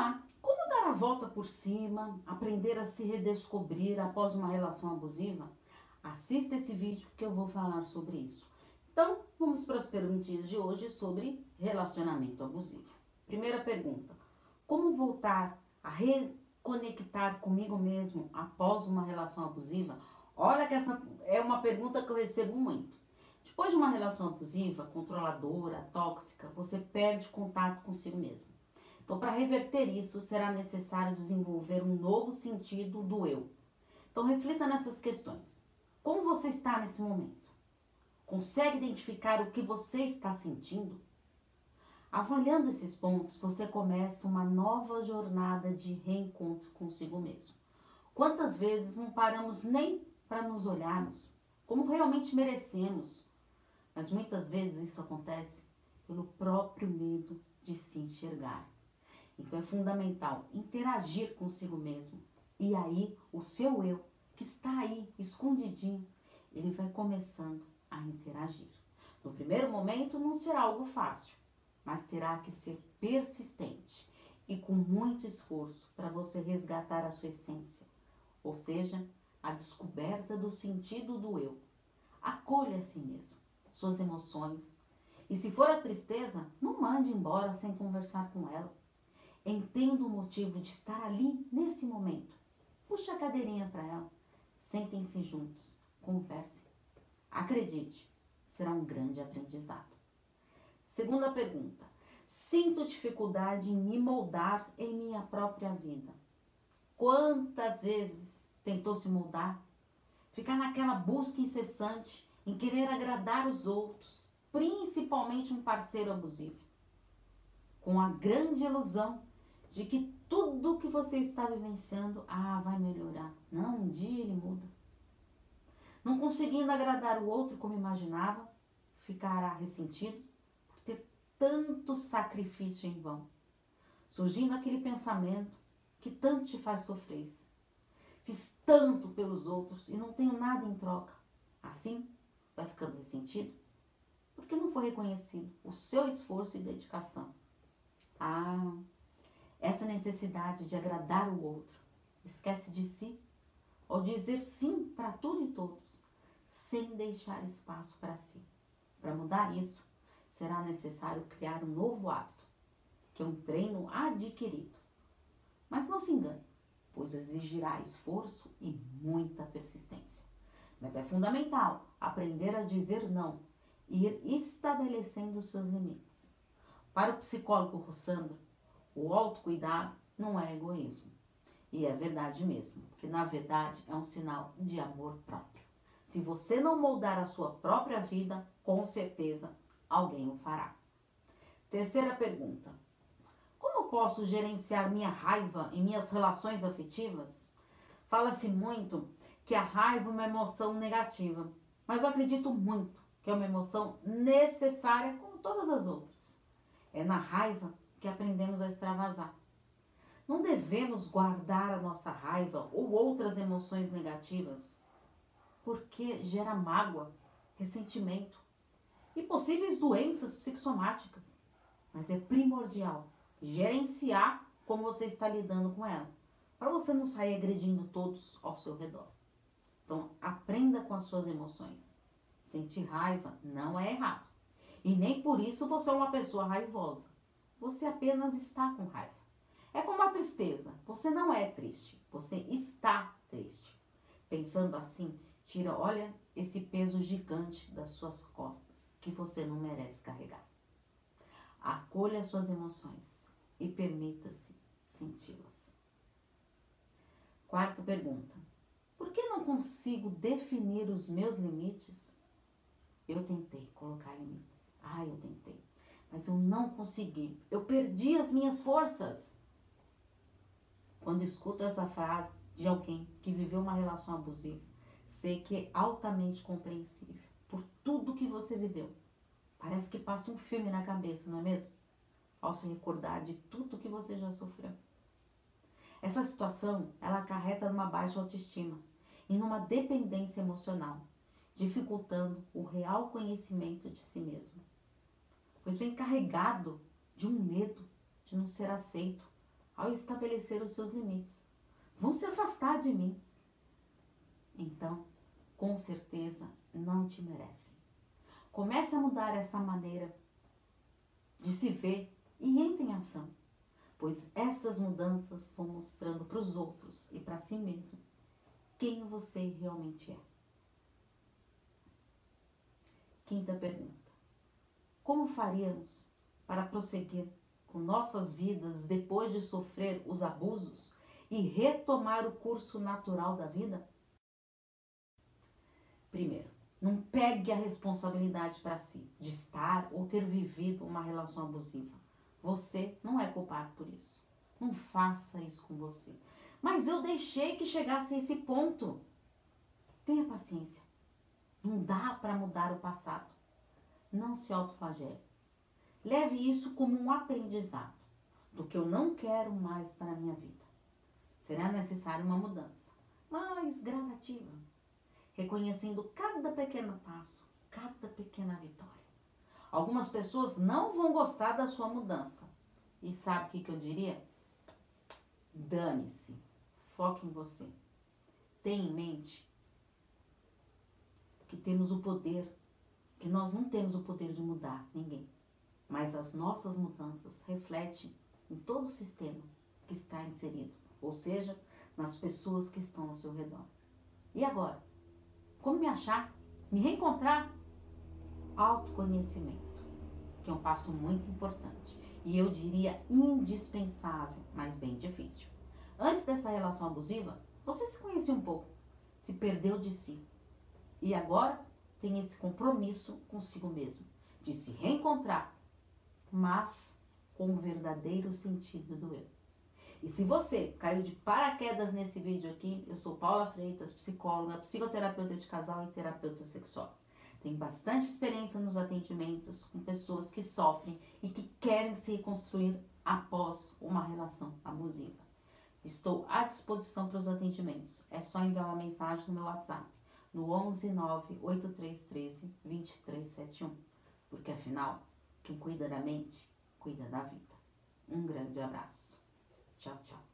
lá. Como dar a volta por cima, aprender a se redescobrir após uma relação abusiva? Assista esse vídeo que eu vou falar sobre isso. Então, vamos para as perguntinhas de hoje sobre relacionamento abusivo. Primeira pergunta: Como voltar a reconectar comigo mesmo após uma relação abusiva? Olha que essa é uma pergunta que eu recebo muito. Depois de uma relação abusiva, controladora, tóxica, você perde contato consigo mesmo. Então, para reverter isso, será necessário desenvolver um novo sentido do eu. Então, reflita nessas questões. Como você está nesse momento? Consegue identificar o que você está sentindo? Avaliando esses pontos, você começa uma nova jornada de reencontro consigo mesmo. Quantas vezes não paramos nem para nos olharmos como realmente merecemos? Mas muitas vezes isso acontece pelo próprio medo de se enxergar. Então é fundamental interagir consigo mesmo. E aí o seu eu, que está aí escondidinho, ele vai começando a interagir. No primeiro momento não será algo fácil, mas terá que ser persistente e com muito esforço para você resgatar a sua essência, ou seja, a descoberta do sentido do eu. Acolha a si mesmo, suas emoções, e se for a tristeza, não mande embora sem conversar com ela. Entenda o motivo de estar ali nesse momento. Puxe a cadeirinha para ela. Sentem-se juntos. Conversem. Acredite, será um grande aprendizado. Segunda pergunta. Sinto dificuldade em me moldar em minha própria vida. Quantas vezes tentou se moldar? Ficar naquela busca incessante em querer agradar os outros, principalmente um parceiro abusivo, com a grande ilusão de que tudo que você está vivenciando, ah, vai melhorar. Não, um dia ele muda. Não conseguindo agradar o outro como imaginava, ficará ressentido por ter tanto sacrifício em vão. Surgindo aquele pensamento que tanto te faz sofrer. Fiz tanto pelos outros e não tenho nada em troca. Assim, vai ficando ressentido porque não foi reconhecido o seu esforço e dedicação. Ah, essa necessidade de agradar o outro, esquece de si, ou dizer sim para tudo e todos, sem deixar espaço para si. Para mudar isso, será necessário criar um novo hábito, que é um treino adquirido. Mas não se engane, pois exigirá esforço e muita persistência. Mas é fundamental aprender a dizer não e ir estabelecendo seus limites. Para o psicólogo Rossandro, o autocuidado não é egoísmo. E é verdade mesmo, que na verdade é um sinal de amor próprio. Se você não moldar a sua própria vida, com certeza alguém o fará. Terceira pergunta: Como posso gerenciar minha raiva em minhas relações afetivas? Fala-se muito que a raiva é uma emoção negativa, mas eu acredito muito que é uma emoção necessária como todas as outras. É na raiva que aprendemos a extravasar. Não devemos guardar a nossa raiva ou outras emoções negativas, porque gera mágoa, ressentimento e possíveis doenças psicossomáticas. Mas é primordial gerenciar como você está lidando com ela, para você não sair agredindo todos ao seu redor. Então, aprenda com as suas emoções. Sentir raiva não é errado. E nem por isso você é uma pessoa raivosa. Você apenas está com raiva. É como a tristeza. Você não é triste, você está triste. Pensando assim, tira, olha, esse peso gigante das suas costas que você não merece carregar. Acolha suas emoções e permita-se senti-las. Quarta pergunta: Por que não consigo definir os meus limites? Eu tentei colocar limites. Ah, eu tentei mas eu não consegui. Eu perdi as minhas forças. Quando escuto essa frase de alguém que viveu uma relação abusiva, sei que é altamente compreensível por tudo que você viveu. Parece que passa um filme na cabeça, não é mesmo? Ao se recordar de tudo que você já sofreu. Essa situação, ela acarreta numa baixa autoestima e numa dependência emocional, dificultando o real conhecimento de si mesmo pois vem carregado de um medo de não ser aceito ao estabelecer os seus limites. Vão se afastar de mim. Então, com certeza, não te merecem. Comece a mudar essa maneira de se ver e entre em ação, pois essas mudanças vão mostrando para os outros e para si mesmo quem você realmente é. Quinta pergunta: Como faríamos para prosseguir com nossas vidas depois de sofrer os abusos e retomar o curso natural da vida? Primeiro, não pegue a responsabilidade para si de estar ou ter vivido uma relação abusiva. Você não é culpado por isso. Não faça isso com você. Mas eu deixei que chegasse a esse ponto. Tenha paciência. Não dá para mudar o passado. Não se autoflagele. Leve isso como um aprendizado do que eu não quero mais para a minha vida. Será necessária uma mudança, mas gradativa, reconhecendo cada pequeno passo, cada pequena vitória. Algumas pessoas não vão gostar da sua mudança. E sabe o que, que eu diria? Dane-se. Foque em você. Tenha em mente que temos o poder, que nós não temos o poder de mudar ninguém mas as nossas mudanças refletem em todo o sistema que está inserido, ou seja, nas pessoas que estão ao seu redor. E agora? Como me achar? Me reencontrar? Autoconhecimento, que é um passo muito importante e eu diria indispensável, mas bem difícil. Antes dessa relação abusiva, você se conhecia um pouco, se perdeu de si e agora tem esse compromisso consigo mesmo de se reencontrar mas com o verdadeiro sentido do eu. E se você caiu de paraquedas nesse vídeo aqui, eu sou Paula Freitas, psicóloga, psicoterapeuta de casal e terapeuta sexual. Tenho bastante experiência nos atendimentos com pessoas que sofrem e que querem se reconstruir após uma relação abusiva. Estou à disposição para os atendimentos. É só enviar uma mensagem no meu WhatsApp no 11 9 8313 2371. Porque afinal, quem cuida da mente, cuida da vida. Um grande abraço. Tchau, tchau.